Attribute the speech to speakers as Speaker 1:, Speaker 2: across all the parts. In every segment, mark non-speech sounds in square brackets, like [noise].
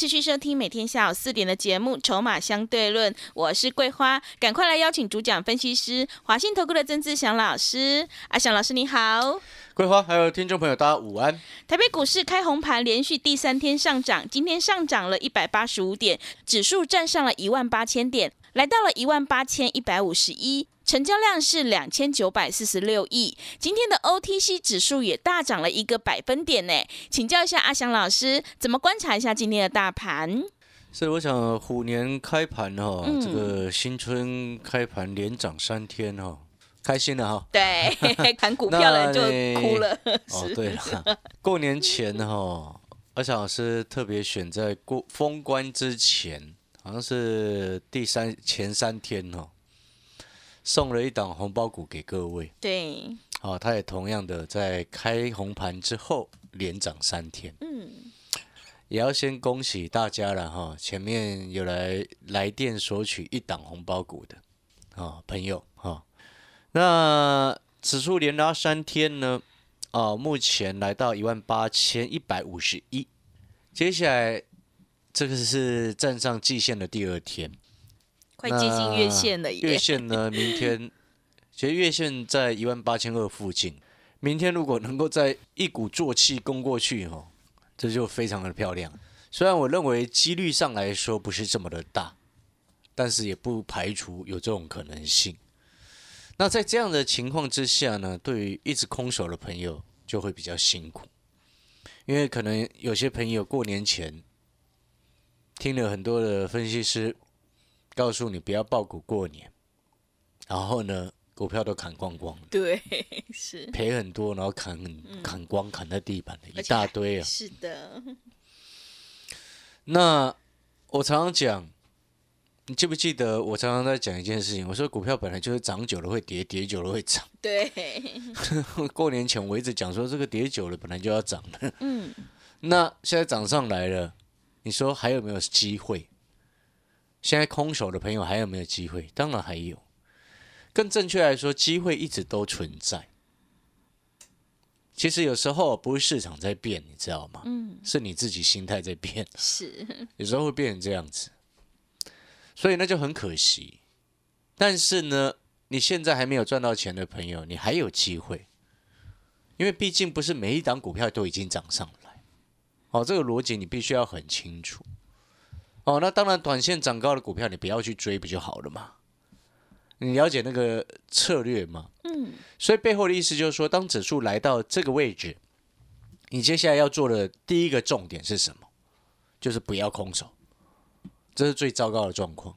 Speaker 1: 持续收听每天下午四点的节目《筹码相对论》，我是桂花，赶快来邀请主讲分析师华信投顾的曾志祥老师。阿祥老师你好，
Speaker 2: 桂花还有听众朋友，大家午安。
Speaker 1: 台北股市开红盘，连续第三天上涨，今天上涨了一百八十五点，指数站上了一万八千点，来到了一万八千一百五十一。成交量是两千九百四十六亿，今天的 OTC 指数也大涨了一个百分点呢。请教一下阿翔老师，怎么观察一下今天的大盘？
Speaker 2: 是，我想虎年开盘哈，这个新春开盘连涨三天哈，开心了哈。
Speaker 1: 对，[laughs] 谈股票了就哭了。
Speaker 2: 哦，对了，过年前哈，阿翔老师特别选在过封关之前，好像是第三前三天哦。送了一档红包股给各位，
Speaker 1: 对，
Speaker 2: 好，他也同样的在开红盘之后连涨三天，嗯，也要先恭喜大家了哈，前面有来来电索取一档红包股的啊朋友哈，那指数连拉三天呢，啊，目前来到一万八千一百五十一，接下来这个是站上季线的第二天。
Speaker 1: 快接近月线了，
Speaker 2: 月线呢？明天其实月线在一万八千二附近。明天如果能够在一鼓作气攻过去，哦，这就非常的漂亮。虽然我认为几率上来说不是这么的大，但是也不排除有这种可能性。那在这样的情况之下呢，对于一直空手的朋友就会比较辛苦，因为可能有些朋友过年前听了很多的分析师。告诉你不要爆股过年，然后呢，股票都砍光光
Speaker 1: 对，[laughs] 是
Speaker 2: 赔很多，然后砍砍光，砍在地板的一大堆啊。
Speaker 1: 是的。[laughs]
Speaker 2: 那我常常讲，你记不记得我常常在讲一件事情？我说股票本来就是涨久了会跌，跌久了会涨。[laughs]
Speaker 1: 对。
Speaker 2: 过年前我一直讲说，这个跌久了本来就要涨的。嗯。那现在涨上来了，你说还有没有机会？现在空手的朋友还有没有机会？当然还有。更正确来说，机会一直都存在。其实有时候不是市场在变，你知道吗？嗯。是你自己心态在变。
Speaker 1: 是。
Speaker 2: 有时候会变成这样子，所以那就很可惜。但是呢，你现在还没有赚到钱的朋友，你还有机会，因为毕竟不是每一档股票都已经涨上来。哦，这个逻辑你必须要很清楚。哦，那当然，短线涨高的股票你不要去追不就好了嘛？你了解那个策略吗？嗯。所以背后的意思就是说，当指数来到这个位置，你接下来要做的第一个重点是什么？就是不要空手，这是最糟糕的状况。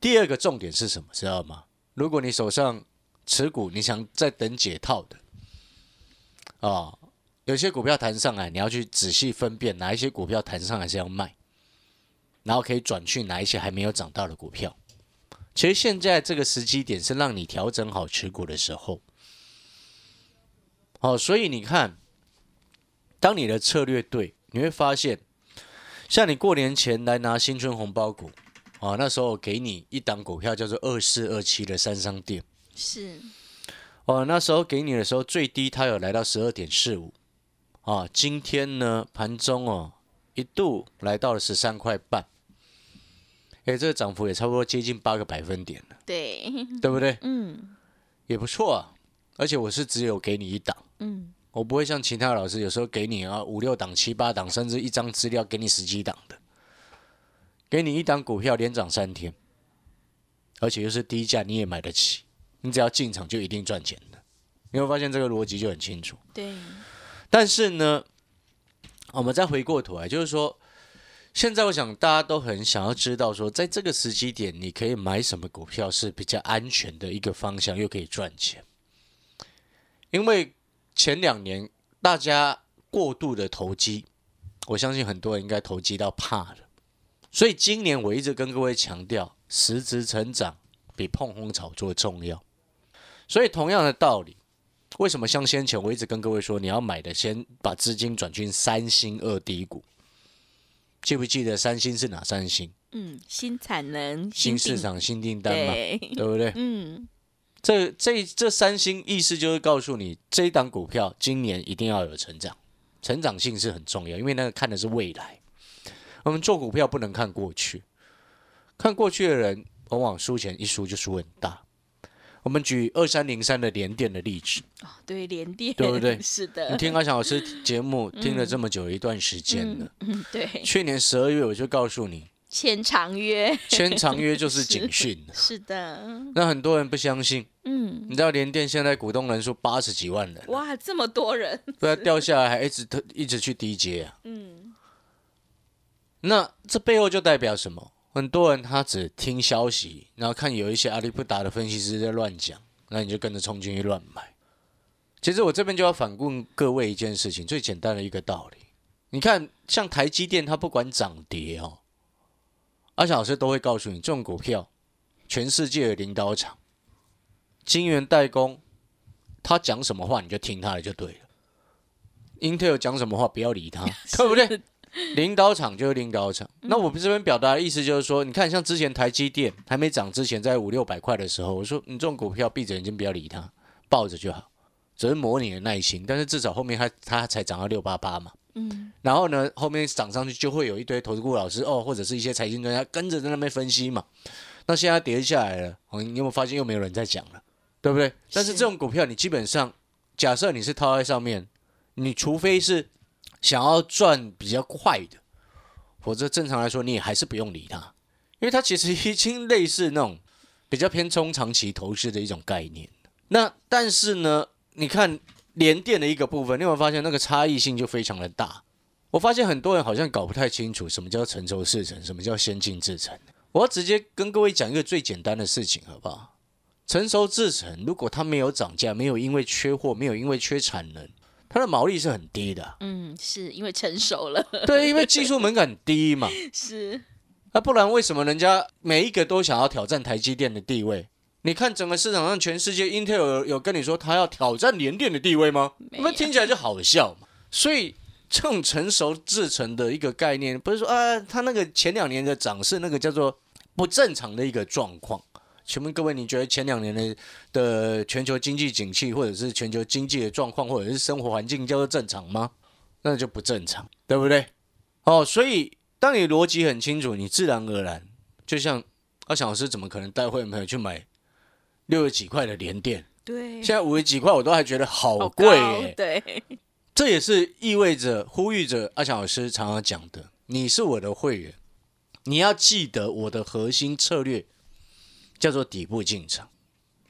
Speaker 2: 第二个重点是什么？知道吗？如果你手上持股，你想再等解套的，啊，有些股票弹上来，你要去仔细分辨哪一些股票弹上来是要卖。然后可以转去哪一些还没有涨到的股票？其实现在这个时机点是让你调整好持股的时候。好，所以你看，当你的策略对，你会发现，像你过年前来拿新春红包股，啊，那时候给你一档股票叫做二四二七的三商店，
Speaker 1: 是，
Speaker 2: 哦，那时候给你的时候最低它有来到十二点四五，啊，今天呢盘中哦一度来到了十三块半。哎，这个涨幅也差不多接近八个百分点了，
Speaker 1: 对，[laughs]
Speaker 2: 对不对？嗯，也不错啊。而且我是只有给你一档，嗯，我不会像其他老师有时候给你啊五六档、七八档，甚至一张资料给你十几档的。给你一档股票连涨三天，而且又是低价，你也买得起，你只要进场就一定赚钱的。你会发现这个逻辑就很清楚。
Speaker 1: 对。
Speaker 2: 但是呢，我们再回过头来，就是说。现在我想大家都很想要知道，说在这个时机点，你可以买什么股票是比较安全的一个方向，又可以赚钱。因为前两年大家过度的投机，我相信很多人应该投机到怕了，所以今年我一直跟各位强调，实质成长比碰轰炒作重要。所以同样的道理，为什么像先前我一直跟各位说，你要买的先把资金转进三星二低股？记不记得三星是哪三星？
Speaker 1: 嗯，新产能、
Speaker 2: 新市场、新订单嘛，
Speaker 1: 对，
Speaker 2: 对不对？
Speaker 1: 嗯，
Speaker 2: 这这这三星意思就是告诉你，这一档股票今年一定要有成长，成长性是很重要，因为那个看的是未来。我们做股票不能看过去，看过去的人往往输钱一输就输很大。我们举二三零三的联电的例子，
Speaker 1: 哦，对，联电，
Speaker 2: 对不对？[laughs]
Speaker 1: 是的，
Speaker 2: 你听阿翔老师节目听了这么久一段时间了，
Speaker 1: 嗯，对，
Speaker 2: 去年十二月我就告诉你，
Speaker 1: 签长约，
Speaker 2: 签长约就是警讯。了。[laughs]
Speaker 1: 是的，
Speaker 2: 那很多人不相信，
Speaker 1: 嗯，
Speaker 2: 你知道联电现在股东人数八十几万人，
Speaker 1: 哇，这么多人，
Speaker 2: 不然掉下来还一直特一直去低阶啊。
Speaker 1: 嗯，
Speaker 2: 那这背后就代表什么？很多人他只听消息，然后看有一些阿里不达的分析师在乱讲，那你就跟着冲进去乱买。其实我这边就要反问各位一件事情，最简单的一个道理。你看，像台积电，它不管涨跌哦，阿翔老师都会告诉你，这种股票，全世界的领导厂，晶圆代工，他讲什么话你就听他的就对了。Intel 讲什么话不要理他，[laughs] 对不对？[laughs] 领导厂就是领导厂。那我们这边表达的意思就是说，你看，像之前台积电还没涨之前，在五六百块的时候，我说你这种股票闭着眼睛不要理它，抱着就好，只是磨你的耐心。但是至少后面它它才涨到六八八嘛。
Speaker 1: 嗯，
Speaker 2: 然后呢，后面涨上去就会有一堆投资顾老师哦，或者是一些财经专家跟着在那边分析嘛。那现在跌下来了，哦你有没有发现又没有人在讲了，对不对？但是这种股票你基本上，假设你是套在上面，你除非是想要赚比较快的，否则正常来说你也还是不用理它，因为它其实已经类似那种比较偏中长期投资的一种概念。那但是呢，你看连电的一个部分，你有没有发现那个差异性就非常的大？我发现很多人好像搞不太清楚什么叫成熟制程，什么叫先进制程。我要直接跟各位讲一个最简单的事情，好不好？成熟制程如果它没有涨价，没有因为缺货，没有因为缺产能，它的毛利是很低的啊、
Speaker 1: 嗯，是因为成熟了，[laughs]
Speaker 2: 对，因为技术门槛低嘛。[laughs]
Speaker 1: 是，
Speaker 2: 那、不然为什么人家每一个都想要挑战台积电的地位？你看整个市场上，全世界 Intel 有有跟你说他要挑战联电的地位吗？那听起来就好笑嘛。所以这种成熟制成的一个概念，不是说啊，他那个前两年的涨势那个叫做不正常的一个状况。请问各位，你觉得前两年的的全球经济景气，或者是全球经济的状况，或者是生活环境叫做正常吗？那就不正常，对不对？哦，所以当你逻辑很清楚，你自然而然就像阿翔老师，怎么可能带会员朋友去买六十几块的连电？
Speaker 1: 对，
Speaker 2: 现在五十几块，我都还觉得好
Speaker 1: 好
Speaker 2: 贵。
Speaker 1: 对，
Speaker 2: 这也是意味着呼吁着阿翔老师常常讲的，你是我的会员，你要记得我的核心策略叫做底部进场，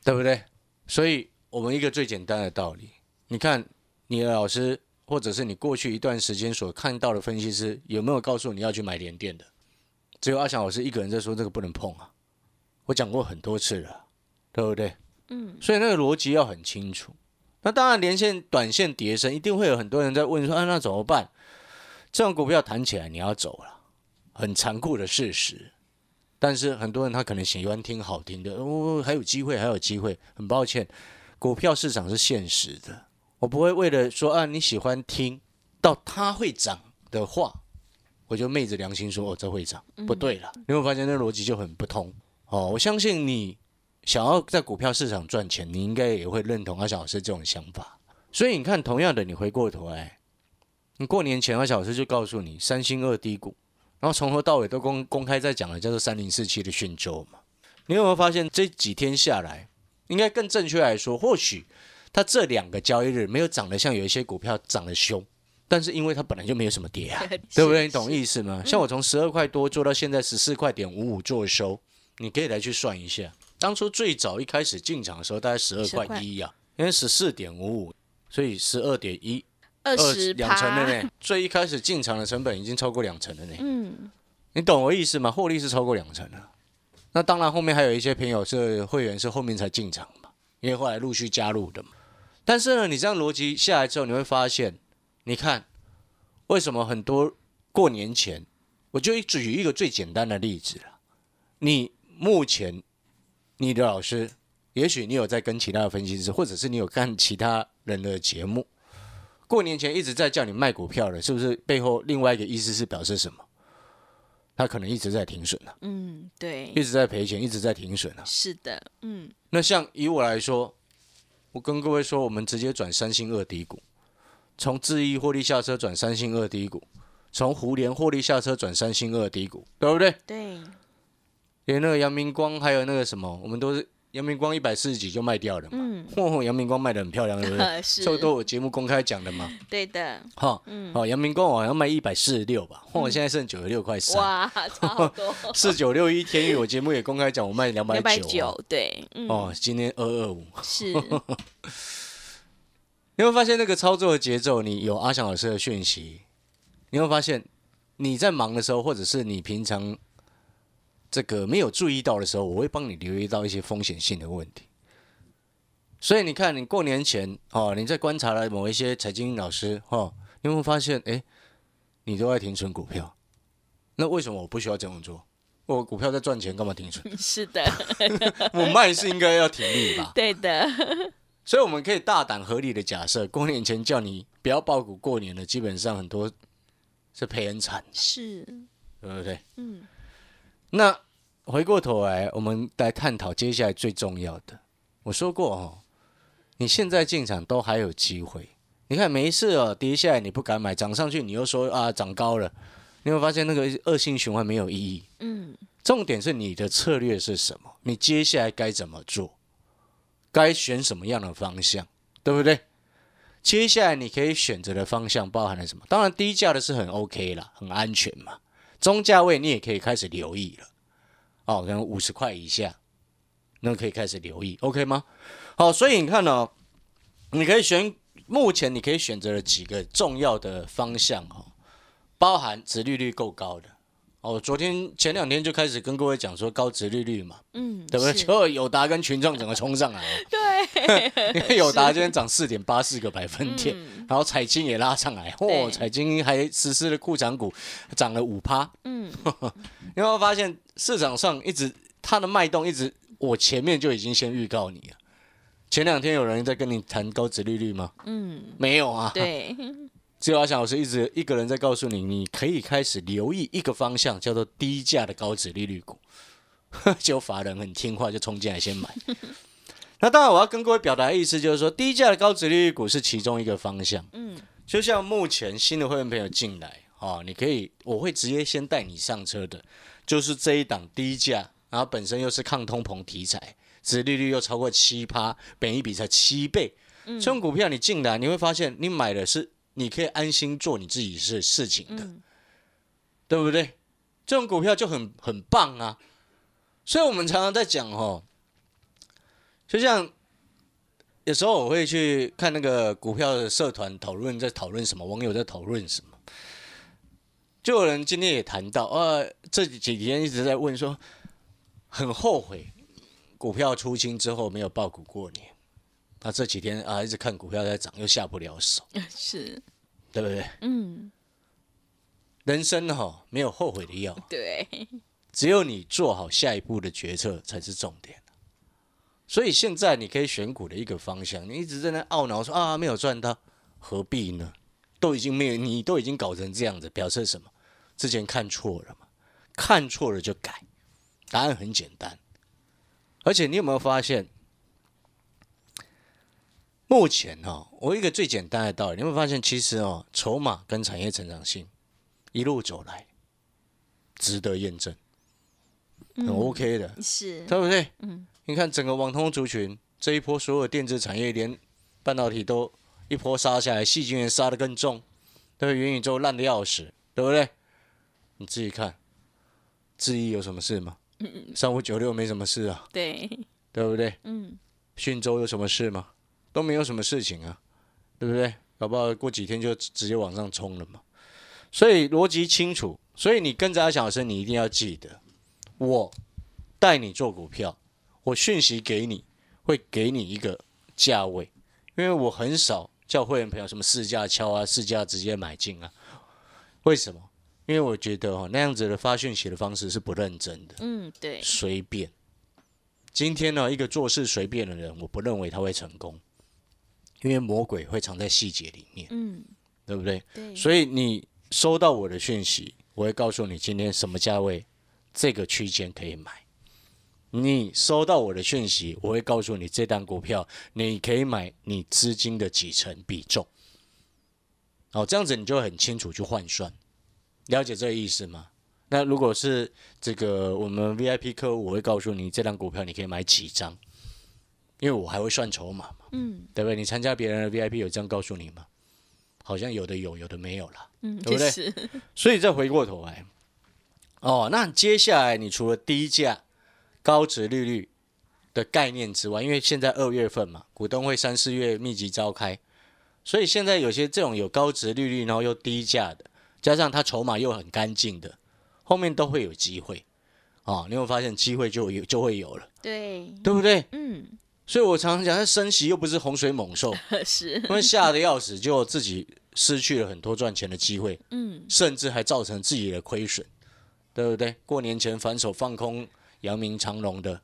Speaker 2: 对不对？所以我们一个最简单的道理，你看你的老师或者是你过去一段时间所看到的分析师有没有告诉你要去买联电的？只有阿翔老师一个人在说这个不能碰啊，我讲过很多次了，对不对？
Speaker 1: 嗯，
Speaker 2: 所以那个逻辑要很清楚。那当然，连线、短线跌升，一定会有很多人在问说：“啊，那怎么办？”这种股票弹起来，你要走了，很残酷的事实。但是很多人他可能喜欢听好听的，哦，还有机会，还有机会。很抱歉，股票市场是现实的，我不会为了说啊你喜欢听到它会涨的话，我就昧着良心说哦这会涨，不对了。你有没有发现那逻辑就很不通？哦，我相信你想要在股票市场赚钱，你应该也会认同阿小老师这种想法。所以你看，同样的，你回过头来，你过年前阿小老师就告诉你三星二低股，然后从头到尾都公公开在讲的叫做三零四七的讯州嘛。你有没有发现这几天下来，应该更正确来说，或许它这两个交易日没有涨得像有一些股票涨得凶，但是因为它本来就没有什么跌啊，[laughs] 对不对？你懂意思吗？像我从十二块多做到现在十四块点五五做收，你可以来去算一下。当初最早一开始进场的时候，大概十二块一啊，因为十四点五五，所以十二点一，
Speaker 1: 二十
Speaker 2: 两成
Speaker 1: 的，
Speaker 2: 呢。最一开始进场的成本已经超过两成了呢。
Speaker 1: 嗯，
Speaker 2: 你懂我意思吗？获利是超过两成的。那当然，后面还有一些朋友是会员，是后面才进场嘛，因为后来陆续加入的嘛。但是呢，你这样逻辑下来之后，你会发现，你看为什么很多过年前我就举一个最简单的例子了。你目前你的老师，也许你有在跟其他的分析师，或者是你有看其他人的节目，过年前一直在叫你卖股票的，是不是背后另外一个意思是表示什么？他可能一直在停损了、
Speaker 1: 嗯，对
Speaker 2: 一，直在赔钱，一直在停损啊。
Speaker 1: 是的，嗯，
Speaker 2: 那像以我来说，我跟各位说，我们直接转三星二低股，从智毅获利下车转三星二低股，从胡联获利下车转三星二低股，对不对？
Speaker 1: 对，
Speaker 2: 连那个阳明光还有那个什么，我们都是阳明光一百四十几就卖掉了嘛。
Speaker 1: 嗯，
Speaker 2: 嚯、阳明光卖的很漂亮，对不对？[laughs]
Speaker 1: 是，
Speaker 2: 这个都我节目公开讲的嘛。
Speaker 1: 对的，
Speaker 2: 哈，
Speaker 1: 嗯，
Speaker 2: 好，阳明光我好像卖一百四十六吧，嚯、现在剩九十六块三。
Speaker 1: 哇，[laughs] 差好多，
Speaker 2: 四九六一天域，我节目也公开讲，我卖两百
Speaker 1: 两百
Speaker 2: 九。
Speaker 1: 对，嗯，
Speaker 2: 哦，今天二二五。
Speaker 1: 是，[laughs]
Speaker 2: 你会发现那个操作的节奏，你有阿翔老师的讯息，你会发现你在忙的时候，或者是你平常这个没有注意到的时候，我会帮你留意到一些风险性的问题。所以你看，你过年前哦，你在观察了某一些财经老师哦，你有没有发现，哎，你都在停损股票？那为什么我不需要这样做？我股票在赚钱，干嘛停损？[laughs]
Speaker 1: 是的，[laughs]
Speaker 2: 我卖是应该要停利吧？[laughs]
Speaker 1: 对的，
Speaker 2: 所以我们可以大胆合理的假设，过年前叫你不要爆股过年的，基本上很多是赔很惨，
Speaker 1: 是，
Speaker 2: 对不对？
Speaker 1: 嗯，
Speaker 2: 那回过头来，我们来探讨接下来最重要的。我说过哦，你现在进场都还有机会。你看每一次哦跌下来你不敢买，涨上去你又说啊涨高了，你会发现那个恶性循环没有意义。
Speaker 1: 嗯，
Speaker 2: 重点是你的策略是什么？你接下来该怎么做？该选什么样的方向，对不对？接下来你可以选择的方向包含了什么？当然，低价的是很 OK 啦，很安全嘛。中价位你也可以开始留意了，哦，可能五十块以下，那可以开始留意，OK 吗？好，所以你看哦，你可以选，目前你可以选择了几个重要的方向哦，包含殖利率够高的。哦，昨天前两天就开始跟各位讲说高殖利率嘛，
Speaker 1: 嗯，
Speaker 2: 对不对？
Speaker 1: 是
Speaker 2: 结果友达跟群众整个冲上来了，[laughs]
Speaker 1: 对，[laughs]
Speaker 2: 因为友达今天涨四点八四个百分点，
Speaker 1: 嗯
Speaker 2: 然后彩金也拉上来，
Speaker 1: 对
Speaker 2: 哦，彩金还实施了库藏股，涨了五趴。
Speaker 1: 嗯，
Speaker 2: 你有没有发现市场上一直它的脉动一直，我前面就已经先预告你了。前两天有人在跟你谈高值利率吗？
Speaker 1: 嗯，
Speaker 2: 没有啊。
Speaker 1: 对，[laughs]
Speaker 2: 只有阿翔老师一直一个人在告诉你，你可以开始留意一个方向，叫做低价的高值利率股。[laughs] 就法人很听话，就冲进来先买。那当然，我要跟各位表达的意思就是说，低价的高值利率股是其中一个方向。
Speaker 1: 嗯，
Speaker 2: 就像目前新的会员朋友进来，哦，你可以，我会直接先带你上车的，就是这一档低价，然后本身又是抗通膨题材，值利率又超过七趴，本一比才七倍，这种股票你进来，你会发现你买的是你可以安心做你自己事事情的，
Speaker 1: 嗯。
Speaker 2: 对不对？这种股票就很很棒啊，所以我们常常在讲哦，就像有时候我会去看那个股票的社团讨论，在讨论什么，网友在讨论什么，就有人今天也谈到，呃，这几天一直在问说，很后悔股票出清之后没有爆股过年，那这几天啊一直看股票在涨，又下不了手，[laughs]
Speaker 1: 是，
Speaker 2: 对不对？
Speaker 1: 嗯，
Speaker 2: 人生哈、没有后悔的药，
Speaker 1: 对，
Speaker 2: 只有你做好下一步的决策才是重点。所以现在你可以选股的一个方向，你一直在那懊恼说啊没有赚到，何必呢？都已经没有，你都已经搞成这样子，表示什么？之前看错了嘛，看错了就改，答案很简单。而且你有没有发现，目前哈、我一个最简单的道理，你有没有发现，其实哦，筹码跟产业成长性一路走来，值得验证，很 OK 的。
Speaker 1: 是，
Speaker 2: 对不对？
Speaker 1: 嗯，
Speaker 2: 你看整个网通族群这一波，所有电子产业连半导体都一波杀下来，细晶圆杀得更重，对不对？元宇宙烂的要死，对不对？你自己看，智毅有什么事吗？三五九六没什么事啊，
Speaker 1: 对，
Speaker 2: 对不对？
Speaker 1: 嗯，
Speaker 2: 讯州有什么事吗？都没有什么事情啊，对不对？搞不好过几天就直直接往上冲了嘛。所以逻辑清楚，所以你跟着阿翔老师，你一定要记得，我带你做股票，我讯息给你，会给你一个价位，因为我很少叫会员朋友什么试驾敲啊，试驾直接买进啊。为什么？因为我觉得哦，那样子的发讯息的方式是不认真的，
Speaker 1: 嗯，对，
Speaker 2: 随便。今天呢，一个做事随便的人，我不认为他会成功，因为魔鬼会藏在细节里面，
Speaker 1: 嗯，
Speaker 2: 对不对？
Speaker 1: 对，
Speaker 2: 所以你收到我的讯息，我会告诉你今天什么价位，这个区间可以买。你收到我的讯息，我会告诉你这单股票你可以买你资金的几成比重。哦，这样子你就很清楚去换算，了解这个意思吗？那如果是这个我们 VIP 客户，我会告诉你这单股票你可以买几张，因为我还会算筹码嘛，
Speaker 1: 嗯
Speaker 2: 对不对？你参加别人的 VIP 有这样告诉你吗？好像有的有，有的没有了。
Speaker 1: 嗯，
Speaker 2: 对不对
Speaker 1: 是，
Speaker 2: 所以再回过头来，哦，那接下来你除了低价、高值利率的概念之外，因为现在二月份嘛，股东会三四月密集召开，所以现在有些这种有高值利率，然后又低价的，加上它筹码又很干净的，后面都会有机会。哦，你会发现机会就有就会有了，
Speaker 1: 对，
Speaker 2: 对不对？
Speaker 1: 嗯，
Speaker 2: 所以我常常讲，它升息又不是洪水猛兽，[laughs]
Speaker 1: 是，
Speaker 2: 他们吓得要死，就自己失去了很多赚钱的机会。
Speaker 1: 嗯，
Speaker 2: 甚至还造成自己的亏损，对不对？过年前反手放空阳明长隆的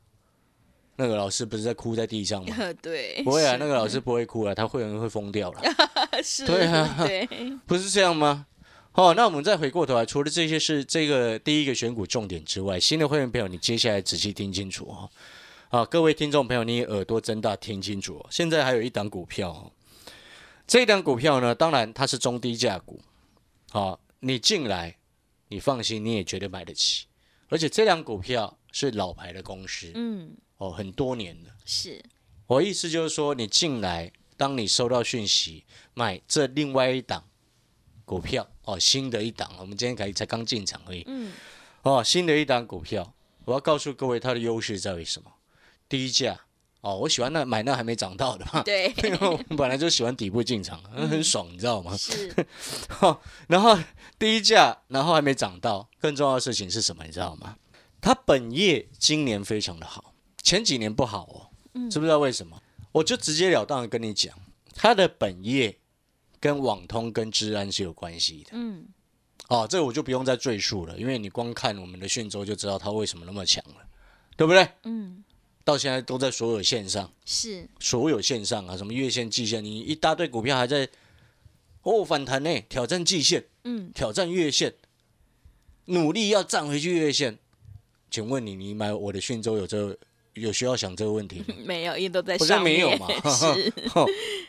Speaker 2: 那个老师不是在哭在地上吗？[laughs]
Speaker 1: 对，
Speaker 2: 不会啊，那个老师不会哭啊，他会员会疯掉了，[laughs]
Speaker 1: 是，
Speaker 2: 对啊
Speaker 1: 对，[laughs]
Speaker 2: 不是这样吗？好、那我们再回过头来，除了这些是这个第一个选股重点之外，新的会员朋友，你接下来仔细听清楚哦。啊，各位听众朋友，你耳朵睁大听清楚哦。现在还有一档股票、哦，这一档股票呢，当然它是中低价股，好、你进来，你放心，你也绝对买得起。而且这档股票是老牌的公司，
Speaker 1: 嗯，
Speaker 2: 哦，很多年了。
Speaker 1: 是，
Speaker 2: 我意思就是说，你进来，当你收到讯息买这另外一档股票哦，新的一档，我们今天才才刚进场而已
Speaker 1: 嗯，
Speaker 2: 哦，新的一档股票，我要告诉各位它的优势在于什么？低价哦，我喜欢那买那还没涨到的嘛，
Speaker 1: 对，[laughs]
Speaker 2: 因为我本来就喜欢底部进场，很爽，你知道吗？[laughs]
Speaker 1: 是，
Speaker 2: 然后低价，然后还没涨到，更重要的事情是什么？你知道吗？它本业今年非常的好，前几年不好哦，知不知道为什么？我就直截了当的跟你讲，它的本业跟网通跟治安是有关系的。
Speaker 1: 嗯，
Speaker 2: 哦，这个我就不用再赘述了，因为你光看我们的讯州就知道它为什么那么强了，对不对？
Speaker 1: 嗯，
Speaker 2: 到现在都在所有线上，
Speaker 1: 是，
Speaker 2: 所有线上啊，什么月线、季线，你一大堆股票还在哦反弹呢，挑战季线，
Speaker 1: 嗯，
Speaker 2: 挑战月线，努力要站回去月线。请问你，你买我的讯州有这个有需要想这个问题吗？[laughs]
Speaker 1: 没有，因为都在
Speaker 2: 好像
Speaker 1: 上面，
Speaker 2: 没有嘛 [laughs]
Speaker 1: 是，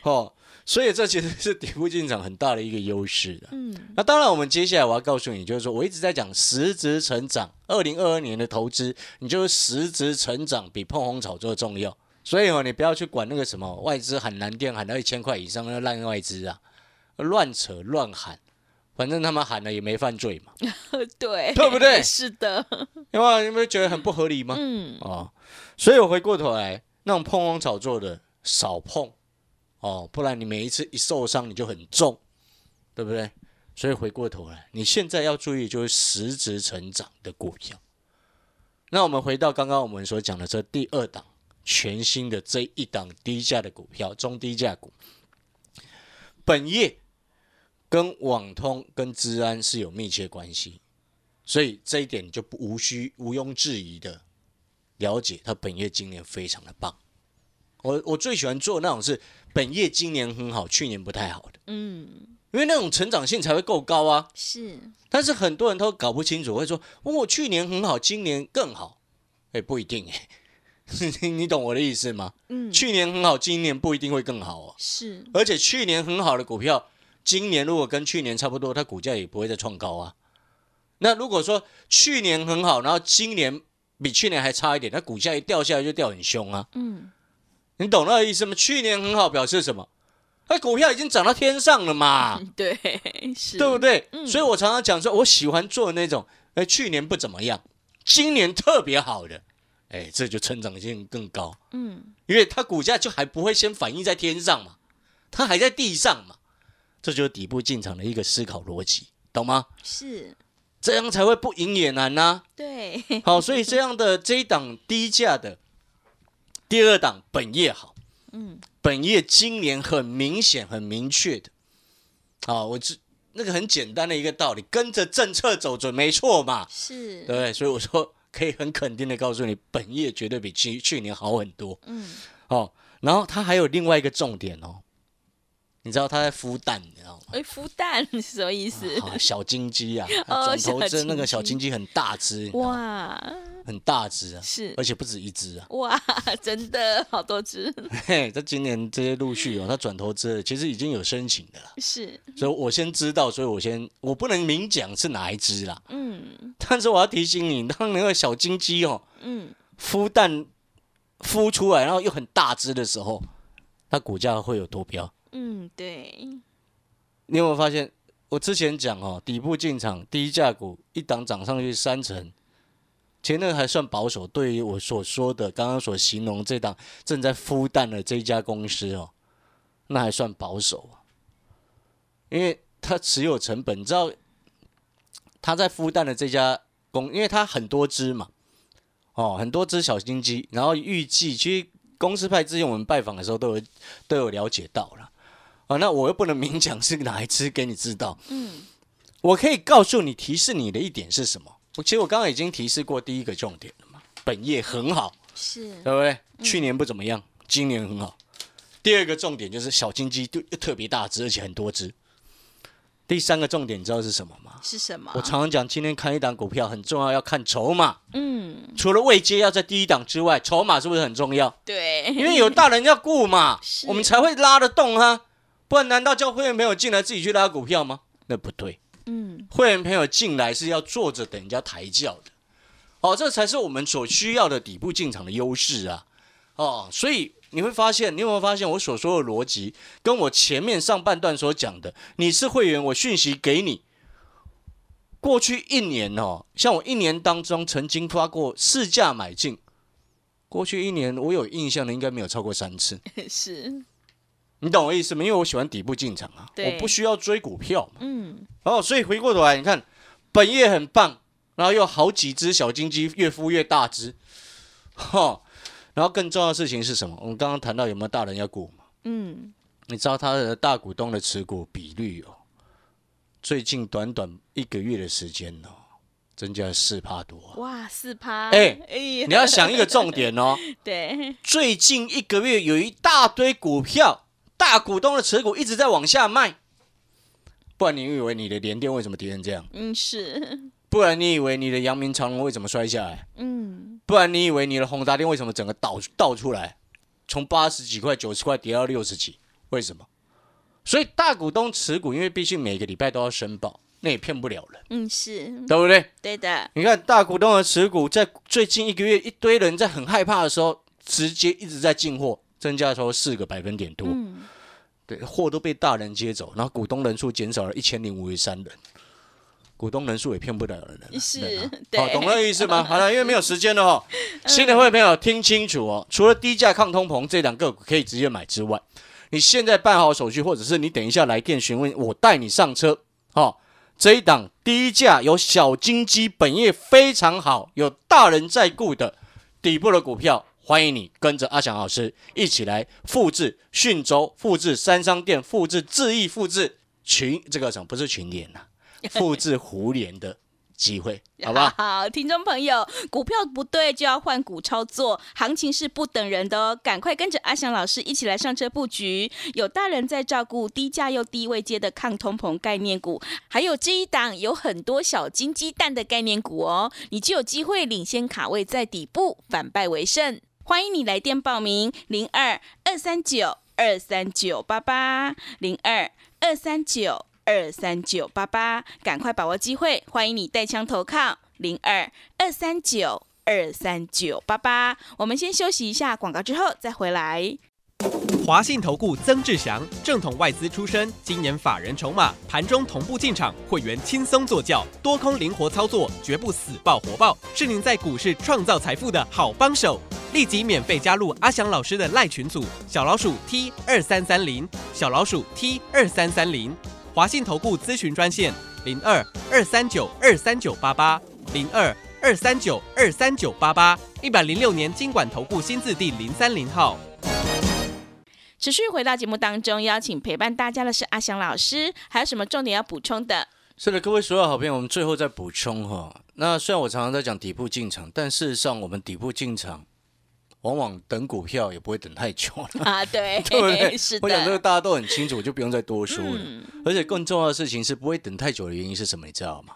Speaker 2: 哦，所以这其实是底部进场很大的一个优势的。
Speaker 1: 嗯，
Speaker 2: 那当然，我们接下来我要告诉你，就是说我一直在讲实质成长。二零二二年的投资，你就是实质成长比碰红炒作重要。所以哦，你不要去管那个什么外资喊蓝电喊到一千块以上那烂外资啊，乱扯乱喊，反正他们喊了也没犯罪嘛，[laughs]
Speaker 1: 对，
Speaker 2: 对不对
Speaker 1: 是的，
Speaker 2: 有没有？你们觉得很不合理吗？
Speaker 1: 嗯，
Speaker 2: 哦，所以我回过头来，那种碰红炒作的少碰哦，不然你每一次一受伤你就很重，对不对？所以回过头来，你现在要注意就是实质成长的股票。那我们回到刚刚我们所讲的这第二档全新的这一档低价的股票，中低价股，本业跟网通跟治安是有密切关系，所以这一点就不无需毋庸置疑的了解，它本业今年非常的棒。我我最喜欢做那种是本业今年很好，去年不太好的，
Speaker 1: 嗯，
Speaker 2: 因为那种成长性才会够高啊。
Speaker 1: 是，
Speaker 2: 但是很多人都搞不清楚，会说：“哦我去年很好，今年更好。”哎，不一定哎，[laughs] 你懂我的意思吗？
Speaker 1: 嗯，
Speaker 2: 去年很好，今年不一定会更好哦。
Speaker 1: 是，
Speaker 2: 而且去年很好的股票，今年如果跟去年差不多，它股价也不会再创高啊。那如果说去年很好，然后今年比去年还差一点，那股价一掉下来就掉很凶啊。
Speaker 1: 嗯，
Speaker 2: 你懂那个意思吗？去年很好表示什么？那股票已经涨到天上了嘛，[laughs]
Speaker 1: 对，是，
Speaker 2: 对不对？
Speaker 1: 嗯
Speaker 2: 所以我常常讲说，我喜欢做那种，哎，去年不怎么样，今年特别好的，哎，这就成长性更高，
Speaker 1: 嗯，
Speaker 2: 因为它股价就还不会先反映在天上嘛，它还在地上嘛，这就是底部进场的一个思考逻辑，懂吗？
Speaker 1: 是，
Speaker 2: 这样才会不赢也难呐、
Speaker 1: 对，
Speaker 2: 好，所以这样的这一档低价的，第二档本业好，
Speaker 1: 嗯，
Speaker 2: 本业今年很明显、很明确的，啊，我这那个很简单的一个道理，跟着政策走准没错嘛，
Speaker 1: 是，
Speaker 2: 对不对？所以我说可以很肯定的告诉你，本业绝对比去去年好很多。
Speaker 1: 嗯，
Speaker 2: 好。然后它还有另外一个重点哦，你知道他在孵蛋，你知道吗？
Speaker 1: 哎，孵蛋是什么意思？
Speaker 2: 啊，小金鸡啊，
Speaker 1: 哦
Speaker 2: 转头
Speaker 1: 小
Speaker 2: 针那个小金鸡很大只，
Speaker 1: 哇，
Speaker 2: 很大只啊，
Speaker 1: 是
Speaker 2: 而且不止一只啊。
Speaker 1: 哇，真的好多只，[laughs]
Speaker 2: 嘿，在今年这些陆续哦，他转投资了其实已经有申请的了，
Speaker 1: 是，
Speaker 2: 所以我先知道，所以我先我不能明讲是哪一只啦，
Speaker 1: 嗯
Speaker 2: 但是我要提醒你，当那个小金鸡哦
Speaker 1: 嗯，
Speaker 2: 孵蛋孵出来，然后又很大只的时候，它股价会有多飙？
Speaker 1: 嗯，对，
Speaker 2: 你有没有发现？我之前讲哦，底部进场低价股一档涨上去三成，其实那个还算保守。对于我所说的刚刚所形容这档正在孵蛋的这家公司哦，那还算保守啊，因为它持有成本，你知道它在孵蛋的这家公，因为它很多只嘛，哦，很多只小金鸡，然后预计其实公司派之前我们拜访的时候都有都有了解到了。啊，那我又不能明讲是哪一只给你知道。
Speaker 1: 嗯，
Speaker 2: 我可以告诉你提示你的一点是什么？我其实我刚刚已经提示过第一个重点了嘛，本业很好，
Speaker 1: 是，
Speaker 2: 对不对？去年不怎么样，今年很好。第二个重点就是小金鸡就特别大只，而且很多只。第三个重点你知道是什么吗？
Speaker 1: 是什么？
Speaker 2: 我常常讲，今天看一档股票很重要，要看筹码。
Speaker 1: 嗯，
Speaker 2: 除了位阶要在第一档之外，筹码是不是很重要？
Speaker 1: 对，
Speaker 2: 因为有大人要顾嘛，我们才会拉得动啊。不然难道叫会员朋友进来自己去拉股票吗？那不对，
Speaker 1: 嗯
Speaker 2: 会员朋友进来是要坐着等人家抬轿的。哦，这才是我们所需要的底部进场的优势啊！哦，所以你会发现，你有没有发现我所说的逻辑，跟我前面上半段所讲的，你是会员，我讯息给你。过去一年哦，像我一年当中曾经发过市价买进，过去一年我有印象的应该没有超过三次。[laughs]
Speaker 1: 是，
Speaker 2: 你懂我意思吗？因为我喜欢底部进场啊，我不需要追股票嘛。
Speaker 1: 嗯。
Speaker 2: 哦，所以回过头来，你看本业很棒，然后又好几只小金鸡越孵越大只，哈、然后更重要的事情是什么？我们刚刚谈到有没有大人要顾嘛？
Speaker 1: 嗯，
Speaker 2: 你知道他的大股东的持股比率哦，最近短短一个月的时间哦，增加了四趴多啊、
Speaker 1: 哇，四趴，
Speaker 2: 哎
Speaker 1: 哎
Speaker 2: 你要想一个重点哦，[laughs]
Speaker 1: 对，
Speaker 2: 最近一个月有一大堆股票，大股东的持股一直在往下卖，不然你以为你的联电为什么跌成这样？
Speaker 1: 嗯是，
Speaker 2: 不然你以为你的阳明长隆为什么摔下来？
Speaker 1: 嗯
Speaker 2: 不然你以为你的宏达电为什么整个倒倒出来，从八十几块、九十块跌到六十几？为什么？所以大股东持股，因为毕竟每个礼拜都要申报，那也骗不了人，
Speaker 1: 嗯是，
Speaker 2: 对不对？
Speaker 1: 对的，
Speaker 2: 你看大股东的持股，在最近一个月，一堆人在很害怕的时候，直接一直在进货，增加超四个百分点多。
Speaker 1: 嗯
Speaker 2: 对，货都被大人接走，然后股东人数减少了一千零五十三人，股东人数也骗不了人啊。[laughs]
Speaker 1: 是
Speaker 2: 好，懂那个意思吗？[laughs] 好了，因为没有时间了哦。新的会员朋友听清楚哦，除了低价抗通膨这两个股可以直接买之外，你现在办好手续，或者是你等一下来电询问，我带你上车。哦，这一档低价有小金鸡，本业非常好，有大人在顾的底部的股票，欢迎你跟着阿翔老师一起来复制讯州、复制三商店、复制智易、复制群这个什么不是群联呐、[laughs] 复制胡联的机会，[laughs] 好不好？
Speaker 1: 好，听众朋友，股票不对就要换股操作，行情是不等人的哦，赶快跟着阿翔老师一起来上车布局。有大人在照顾，低价又低位接的抗通膨概念股，还有这一档有很多小金鸡蛋的概念股哦，你就有机会领先卡位在底部，反败为胜。欢迎你来电报名：零二二三九二三九八八零二二三九。二三九八八，赶快把握机会！欢迎你带枪投靠零二二三九二三九八八。我们先休息一下广告，之后再回来。
Speaker 3: 华信投顾曾志祥，正统外资出身，今年法人筹码，盘中同步进场，会员轻松做教，多空灵活操作，绝不死爆活爆，是您在股市创造财富的好帮手。立即免费加入阿翔老师的赖群组，小老鼠 T 二三三零，小老鼠 T 二三三零。华信投顾咨询专线零二二三九二三九八八零二二三九二三九八八，一百零六年经管投顾新字第零三零号。
Speaker 1: 持续回到节目当中，邀请陪伴大家的是阿翔老师，还有什么重点要补充的？
Speaker 2: 是的，各位所有好朋友，我们最后再补充哈。那虽然我常常在讲底部进场，但事实上我们底部进场，往往等股票也不会等太久了。
Speaker 1: 啊，对，[laughs]
Speaker 2: 对不对？
Speaker 1: 是
Speaker 2: 我想这个，大家都很清楚，就不用再多说了。
Speaker 1: 嗯
Speaker 2: 而且更重要的事情是，不会等太久的原因是什么？你知道吗？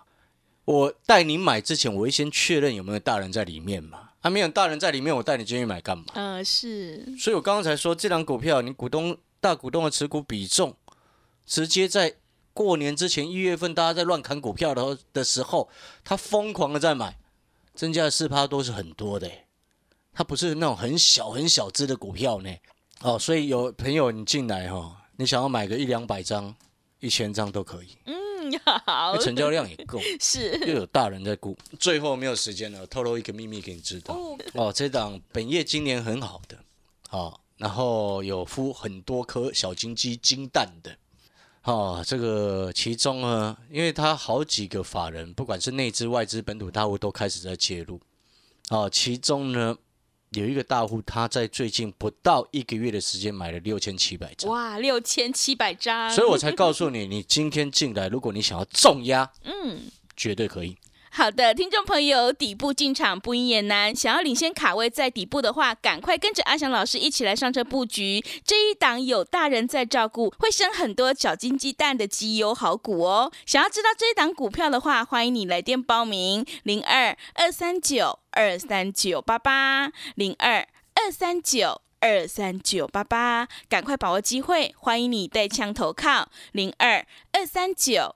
Speaker 2: 我带你买之前，我会先确认有没有大人在里面嘛。啊，没有大人在里面，我带你进去买干嘛？
Speaker 1: 呃，是，
Speaker 2: 所以我刚刚才说，这档股票，你股东大股东的持股比重，直接在过年之前一月份，大家在乱砍股票的的时候，他疯狂的在买，增加的四趴都是很多的欸，它不是那种很小很小只的股票呢。哦，所以有朋友你进来哈、哦，你想要买个一两百张、一千张都可以，
Speaker 1: 嗯，好，
Speaker 2: 成交量也够，[laughs]
Speaker 1: 是又，
Speaker 2: 有大人在估。最后没有时间了，透露一个秘密给你知道。
Speaker 1: 哦，
Speaker 2: 哦，这档本业今年很好的，哦，然后有孵很多颗小金鸡金蛋的，哦，这个其中呢，因为它好几个法人，不管是内资、外资、本土大户都开始在介入，哦，其中呢有一个大户，他在最近不到一个月的时间买了六千七百张，
Speaker 1: 哇，六千七百张，
Speaker 2: 所以我才告诉你，你今天进来，如果你想要重压，[laughs]
Speaker 1: 嗯。
Speaker 2: 绝对可以。
Speaker 1: 好的，听众朋友，底部进场不赢也难。想要领先卡位在底部的话，赶快跟着阿翔老师一起来上车布局这一档有大人在照顾，会生很多小金鸡蛋的绩优好股哦。想要知道这一档股票的话，欢迎你来电报名零二二三九二三九八八零二二三九。二三九八八，赶快把握机会！欢迎你带枪投靠零二二三九